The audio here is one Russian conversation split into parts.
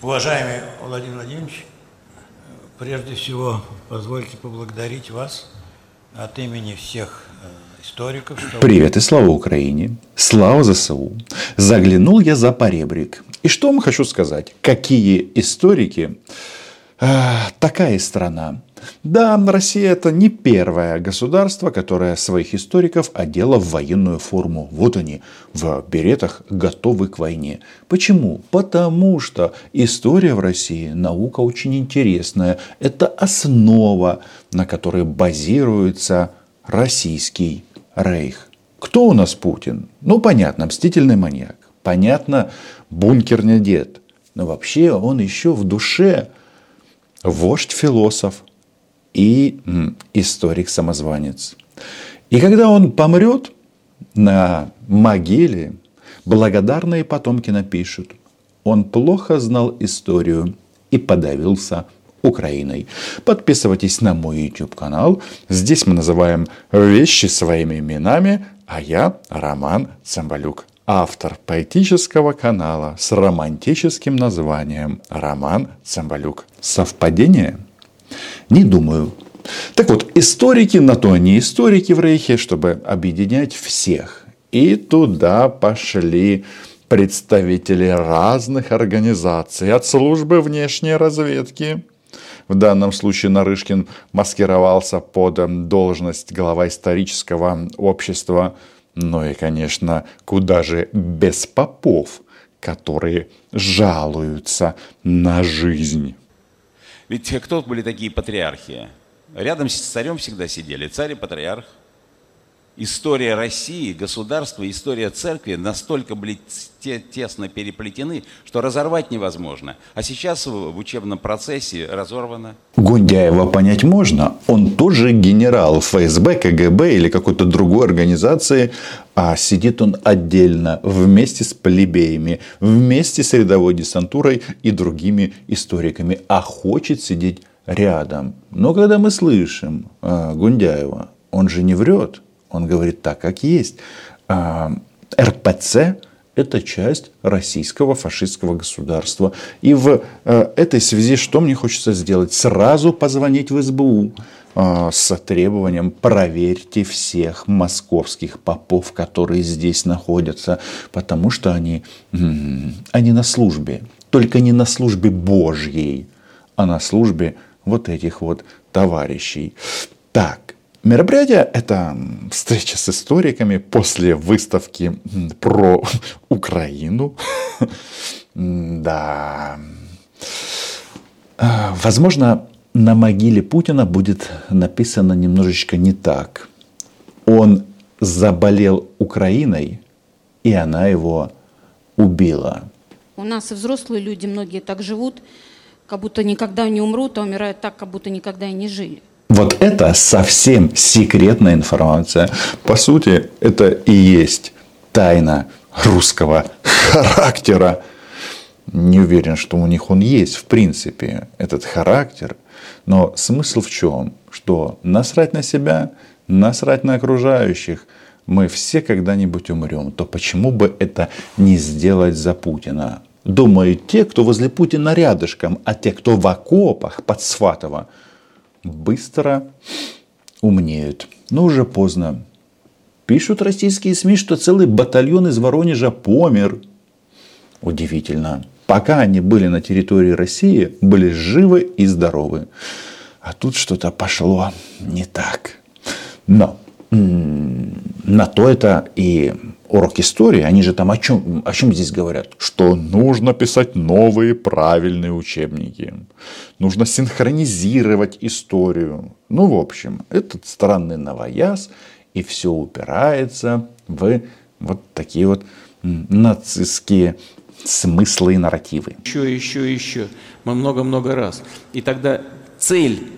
Уважаемый Владимир Владимирович, прежде всего позвольте поблагодарить вас от имени всех э, историков. Что... Привет и слава Украине, слава ЗСУ. Заглянул я за поребрик. И что вам хочу сказать? Какие историки, такая страна. Да, Россия это не первое государство, которое своих историков одело в военную форму. Вот они, в беретах, готовы к войне. Почему? Потому что история в России наука очень интересная. Это основа, на которой базируется российский рейх. Кто у нас Путин? Ну, понятно, мстительный маньяк. Понятно, бункерный дед. Но вообще он еще в душе вождь-философ и историк-самозванец. И когда он помрет на могиле, благодарные потомки напишут, он плохо знал историю и подавился Украиной. Подписывайтесь на мой YouTube канал. Здесь мы называем вещи своими именами, а я Роман Цымбалюк. Автор поэтического канала с романтическим названием Роман Цымбалюк. Совпадение? Не думаю. Так вот, историки на то они историки в Рейхе, чтобы объединять всех. И туда пошли представители разных организаций, от службы внешней разведки. В данном случае Нарышкин маскировался под должность глава исторического общества. Ну и, конечно, куда же без попов, которые жалуются на жизнь. Ведь кто были такие патриархи? Рядом с царем всегда сидели царь и патриарх. История России, государства, история церкви настолько тесно переплетены, что разорвать невозможно. А сейчас в учебном процессе разорвано. Гундяева понять можно. Он тоже генерал ФСБ, КГБ или какой-то другой организации, а сидит он отдельно, вместе с плебеями, вместе с рядовой десантурой и другими историками, а хочет сидеть рядом. Но когда мы слышим а, Гундяева, он же не врет, он говорит так, как есть. А, РПЦ это часть российского фашистского государства. И в э, этой связи что мне хочется сделать? Сразу позвонить в СБУ э, с требованием проверьте всех московских попов, которые здесь находятся, потому что они, они на службе. Только не на службе Божьей, а на службе вот этих вот товарищей. Так, Мероприятие – это встреча с историками после выставки про Украину. Да. А, возможно, на могиле Путина будет написано немножечко не так. Он заболел Украиной, и она его убила. У нас взрослые люди, многие так живут, как будто никогда не умрут, а умирают так, как будто никогда и не жили. Вот это совсем секретная информация. По сути, это и есть тайна русского характера. Не уверен, что у них он есть, в принципе, этот характер. Но смысл в чем? Что насрать на себя, насрать на окружающих. Мы все когда-нибудь умрем. То почему бы это не сделать за Путина? Думают те, кто возле Путина рядышком, а те, кто в окопах под Сватово – быстро умнеют. Но уже поздно. Пишут российские СМИ, что целый батальон из Воронежа помер. Удивительно. Пока они были на территории России, были живы и здоровы. А тут что-то пошло не так. Но на то это и урок истории, они же там о чем, о чем здесь говорят? Что нужно писать новые правильные учебники. Нужно синхронизировать историю. Ну, в общем, этот странный новояз, и все упирается в вот такие вот нацистские смыслы и нарративы. Еще, еще, еще. Мы много-много раз. И тогда цель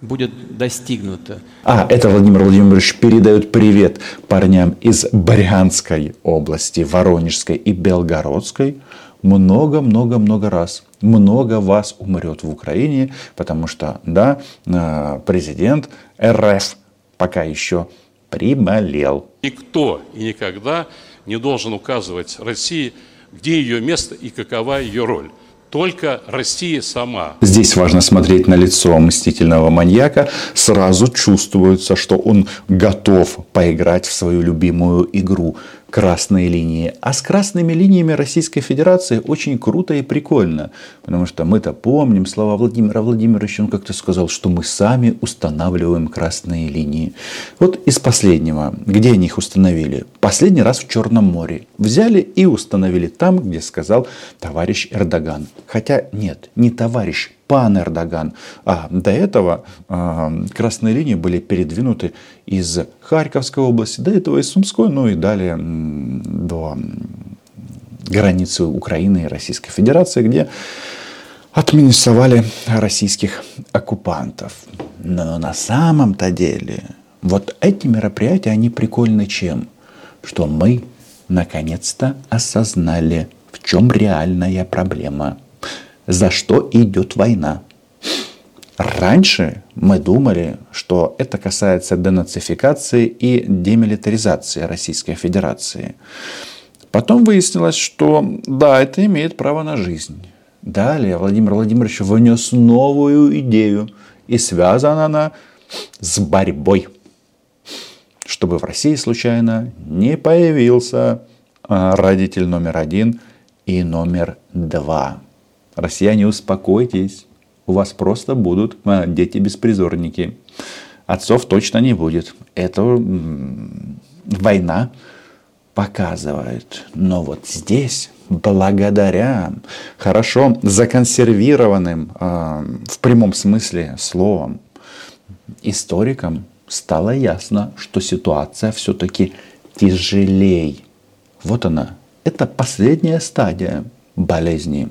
будет достигнуто. А, это Владимир Владимирович передает привет парням из Брянской области, Воронежской и Белгородской. Много-много-много раз. Много вас умрет в Украине, потому что, да, э, президент РФ пока еще приболел. Никто и никогда не должен указывать России, где ее место и какова ее роль. Только Россия сама. Здесь важно смотреть на лицо мстительного маньяка. Сразу чувствуется, что он готов поиграть в свою любимую игру красные линии. А с красными линиями Российской Федерации очень круто и прикольно. Потому что мы-то помним слова Владимира Владимировича. Он как-то сказал, что мы сами устанавливаем красные линии. Вот из последнего. Где они их установили? Последний раз в Черном море. Взяли и установили там, где сказал товарищ Эрдоган. Хотя нет, не товарищ, пан Эрдоган. А до этого э, красные линии были передвинуты из Харьковской области, до этого из Сумской, ну и далее до границы Украины и Российской Федерации, где отминусовали российских оккупантов. Но на самом-то деле вот эти мероприятия, они прикольны чем? Что мы наконец-то осознали, в чем реальная проблема – за что идет война. Раньше мы думали, что это касается денацификации и демилитаризации Российской Федерации. Потом выяснилось, что да, это имеет право на жизнь. Далее Владимир Владимирович внес новую идею, и связана она с борьбой. Чтобы в России случайно не появился а, родитель номер один и номер два. Россияне, успокойтесь. У вас просто будут а, дети-беспризорники. Отцов точно не будет. Это война показывает. Но вот здесь, благодаря хорошо законсервированным э, в прямом смысле словом историкам, стало ясно, что ситуация все-таки тяжелей. Вот она. Это последняя стадия болезни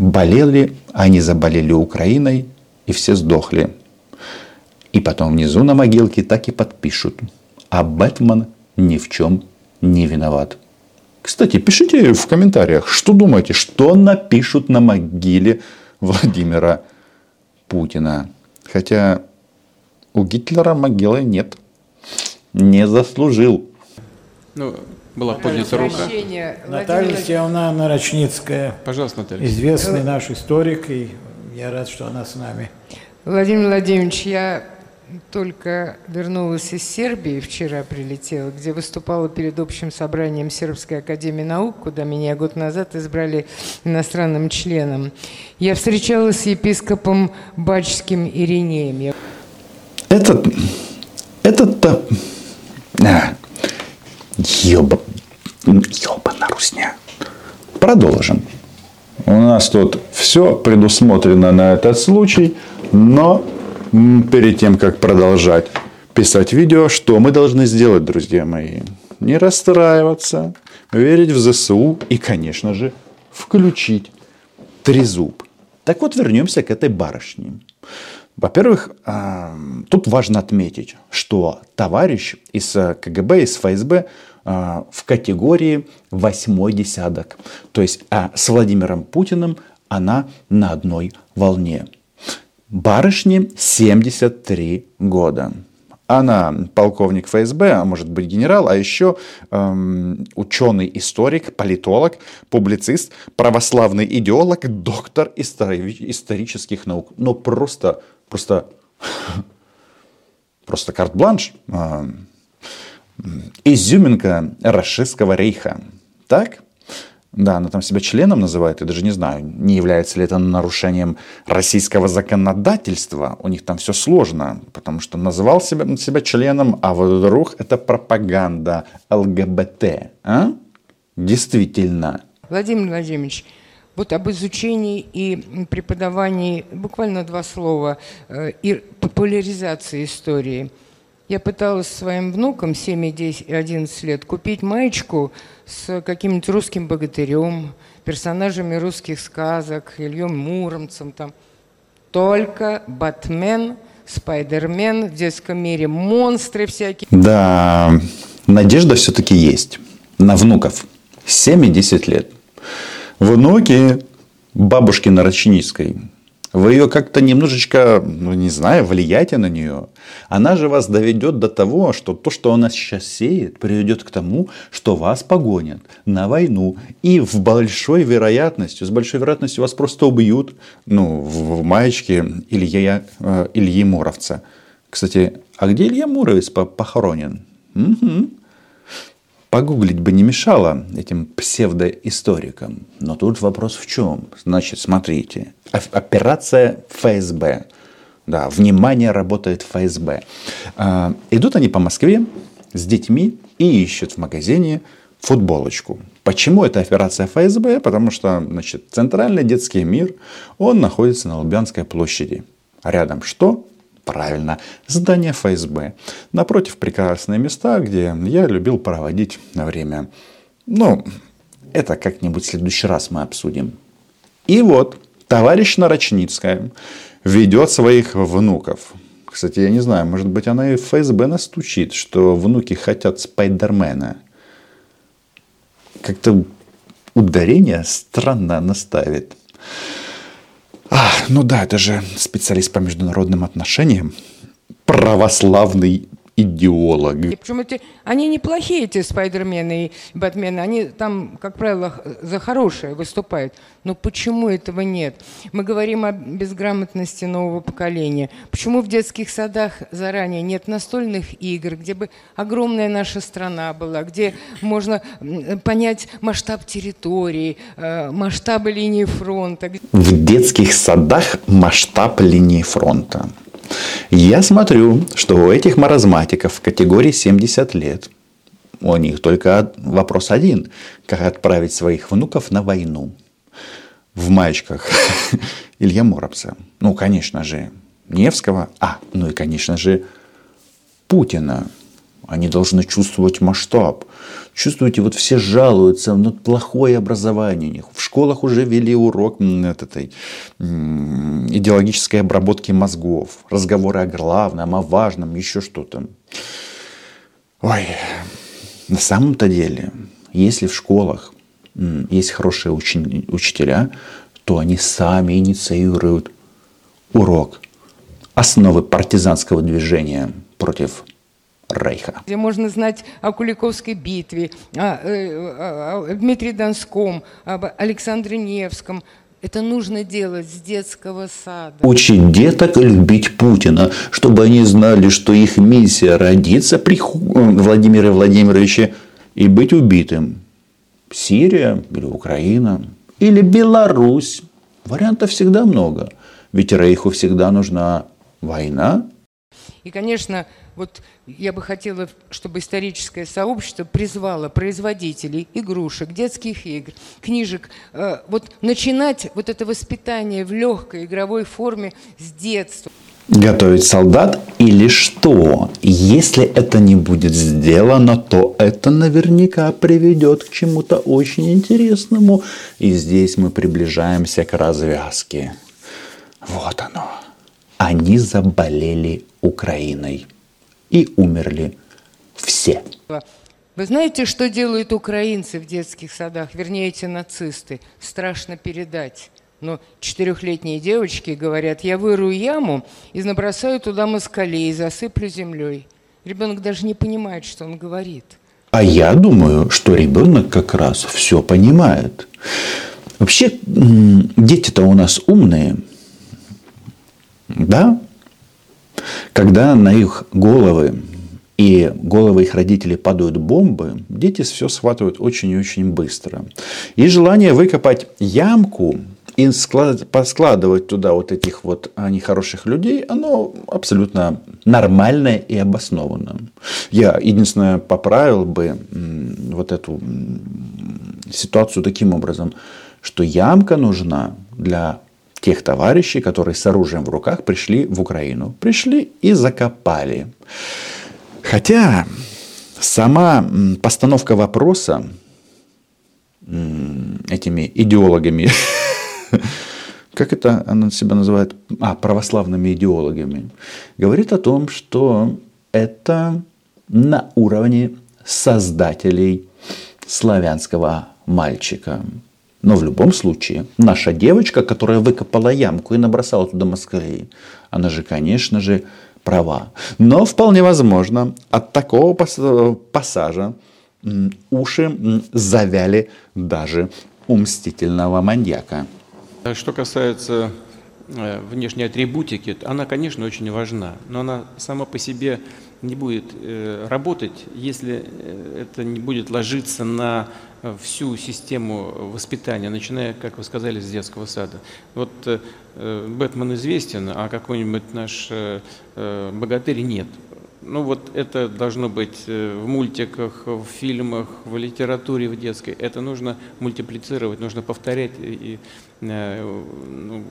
болели, они заболели Украиной, и все сдохли. И потом внизу на могилке так и подпишут. А Бэтмен ни в чем не виноват. Кстати, пишите в комментариях, что думаете, что напишут на могиле Владимира Путина. Хотя у Гитлера могилы нет. Не заслужил. Ну, была поднята рука. Наталья Сеовна Нарочницкая. Пожалуйста, Наталья. Известный наш историк, и я рад, что она с нами. Владимир Владимирович, я только вернулась из Сербии, вчера прилетела, где выступала перед общим собранием Сербской академии наук, куда меня год назад избрали иностранным членом. Я встречалась с епископом Бачским Иринеем. Этот, этот-то... А, Ёба, ёбана русня. Продолжим. У нас тут все предусмотрено на этот случай, но перед тем, как продолжать писать видео, что мы должны сделать, друзья мои? Не расстраиваться, верить в ЗСУ и, конечно же, включить трезуб. Так вот, вернемся к этой барышне. Во-первых, тут важно отметить, что товарищ из КГБ, из ФСБ а, в категории восьмой десяток. То есть а с Владимиром Путиным она на одной волне. Барышне 73 года. Она полковник ФСБ, а может быть генерал, а еще эм, ученый, историк, политолог, публицист, православный идеолог, доктор истори- исторических наук. Но просто, просто, просто карт-бланш. Эм, изюминка расистского рейха. Так? Да, она там себя членом называет, я даже не знаю, не является ли это нарушением российского законодательства. У них там все сложно, потому что называл себя, себя членом, а вдруг это пропаганда ЛГБТ. А? Действительно. Владимир Владимирович, вот об изучении и преподавании, буквально два слова, э, и популяризации истории – я пыталась своим внукам 7 и 11 лет купить маечку с каким-нибудь русским богатырем, персонажами русских сказок, Ильем Муромцем там. Только Батмен, Спайдермен в детском мире, монстры всякие. Да, надежда все-таки есть на внуков. 7 и 10 лет. Внуки бабушки Нарочницкой Вы ее как-то немножечко, ну не знаю, влияйте на нее. Она же вас доведет до того, что то, что она сейчас сеет, приведет к тому, что вас погонят на войну. И в большой вероятностью, с большой вероятностью вас просто убьют, ну, в, в маечке Илья, э, Ильи Муровца. Кстати, а где Илья Муровец похоронен? Угу. Погуглить бы не мешало этим псевдоисторикам. Но тут вопрос в чем? Значит, смотрите. Операция ФСБ. Да, внимание, работает ФСБ. А, идут они по Москве с детьми и ищут в магазине футболочку. Почему это операция ФСБ? Потому что значит, центральный детский мир, он находится на Лубянской площади. А рядом что? Правильно, здание ФСБ. Напротив прекрасные места, где я любил проводить время. Ну, это как-нибудь в следующий раз мы обсудим. И вот, товарищ Нарочницкая ведет своих внуков. Кстати, я не знаю, может быть, она и в ФСБ настучит, что внуки хотят Спайдермена. Как-то ударение странно наставит. А, ну да, это же специалист по международным отношениям. Православный идеолог. И причем эти, они неплохие, эти спайдермены и бэтмены. Они там, как правило, за хорошее выступают. Но почему этого нет? Мы говорим о безграмотности нового поколения. Почему в детских садах заранее нет настольных игр, где бы огромная наша страна была, где можно понять масштаб территории, э, масштабы линии фронта? В детских садах масштаб линии фронта. Я смотрю, что у этих маразматиков в категории 70 лет у них только вопрос один. Как отправить своих внуков на войну? В маечках Илья Муромца. Ну, конечно же, Невского. А, ну и, конечно же, Путина. Они должны чувствовать масштаб. Чувствуете, вот все жалуются на плохое образование них. В школах уже вели урок этой, идеологической обработки мозгов. Разговоры о главном, о важном, еще что-то. Ой, на самом-то деле, если в школах есть хорошие учителя, то они сами инициируют урок основы партизанского движения против Рейха. Где можно знать о Куликовской битве, о, э, о, о Дмитрии Донском, об Александре Невском. Это нужно делать с детского сада. Учить деток любить Путина, чтобы они знали, что их миссия родиться при Владимире Владимировиче и быть убитым. Сирия или Украина или Беларусь. Вариантов всегда много. Ведь Рейху всегда нужна война. И, конечно, вот я бы хотела, чтобы историческое сообщество призвало производителей игрушек, детских игр, книжек, э, вот начинать вот это воспитание в легкой игровой форме с детства. Готовить солдат или что? Если это не будет сделано, то это наверняка приведет к чему-то очень интересному. И здесь мы приближаемся к развязке. Вот оно. Они заболели Украиной и умерли все. Вы знаете, что делают украинцы в детских садах, вернее, эти нацисты? Страшно передать. Но четырехлетние девочки говорят, я вырую яму и набросаю туда москалей и засыплю землей. Ребенок даже не понимает, что он говорит. А я думаю, что ребенок как раз все понимает. Вообще, дети-то у нас умные. Да, когда на их головы и головы их родителей падают бомбы, дети все схватывают очень и очень быстро. И желание выкопать ямку и поскладывать туда вот этих вот нехороших людей, оно абсолютно нормальное и обоснованное. Я единственное поправил бы вот эту ситуацию таким образом, что ямка нужна для тех товарищей, которые с оружием в руках пришли в Украину. Пришли и закопали. Хотя сама постановка вопроса этими идеологами, как это она себя называет, а, православными идеологами, говорит о том, что это на уровне создателей славянского мальчика. Но в любом случае, наша девочка, которая выкопала ямку и набросала туда москалей, она же, конечно же, права. Но вполне возможно, от такого пассажа уши завяли даже у мстительного маньяка. Что касается э, внешней атрибутики, она, конечно, очень важна, но она сама по себе не будет э, работать, если э, это не будет ложиться на всю систему воспитания, начиная, как вы сказали, с детского сада. Вот Бэтмен известен, а какой-нибудь наш богатырь нет. Ну вот это должно быть в мультиках, в фильмах, в литературе, в детской. Это нужно мультиплицировать, нужно повторять и ну,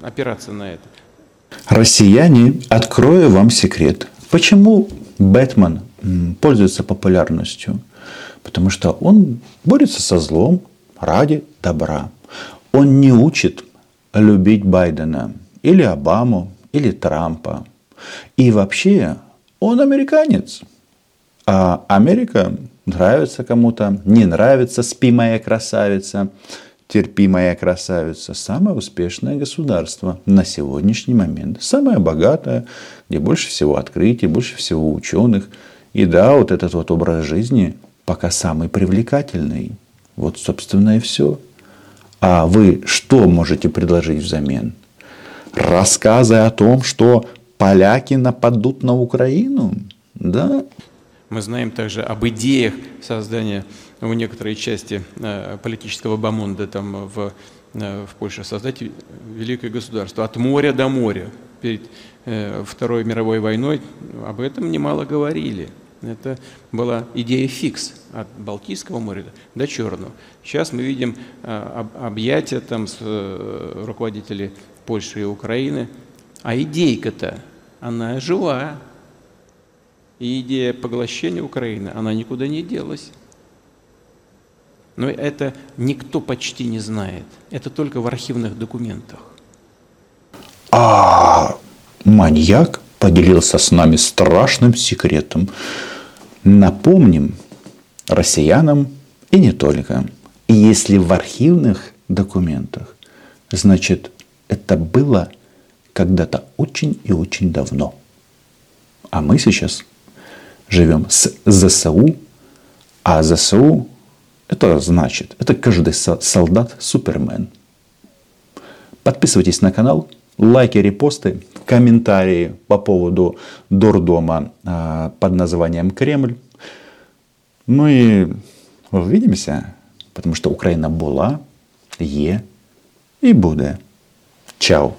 опираться на это. Россияне, открою вам секрет. Почему Бэтмен пользуется популярностью? Потому что он борется со злом ради добра. Он не учит любить Байдена или Обаму или Трампа. И вообще он американец. А Америка нравится кому-то, не нравится, спи моя красавица терпимая красавица, самое успешное государство на сегодняшний момент. Самое богатое, где больше всего открытий, больше всего ученых. И да, вот этот вот образ жизни пока самый привлекательный. Вот, собственно, и все. А вы что можете предложить взамен? Рассказы о том, что поляки нападут на Украину? Да? Мы знаем также об идеях создания в некоторой части э, политического бомонда там в, э, в Польше создать великое государство от моря до моря. Перед э, Второй мировой войной об этом немало говорили. Это была идея фикс от Балтийского моря до Черного. Сейчас мы видим объятия там с руководителей Польши и Украины. А идейка-то, она жива. И идея поглощения Украины, она никуда не делась. Но это никто почти не знает. Это только в архивных документах. А маньяк поделился с нами страшным секретом. Напомним россиянам и не только. И если в архивных документах, значит, это было когда-то очень и очень давно. А мы сейчас живем с ЗСУ, а ЗСУ это значит, это каждый солдат Супермен. Подписывайтесь на канал, лайки, репосты, комментарии по поводу дурдома а, под названием Кремль. Ну и увидимся, потому что Украина была, є и буде. Чао!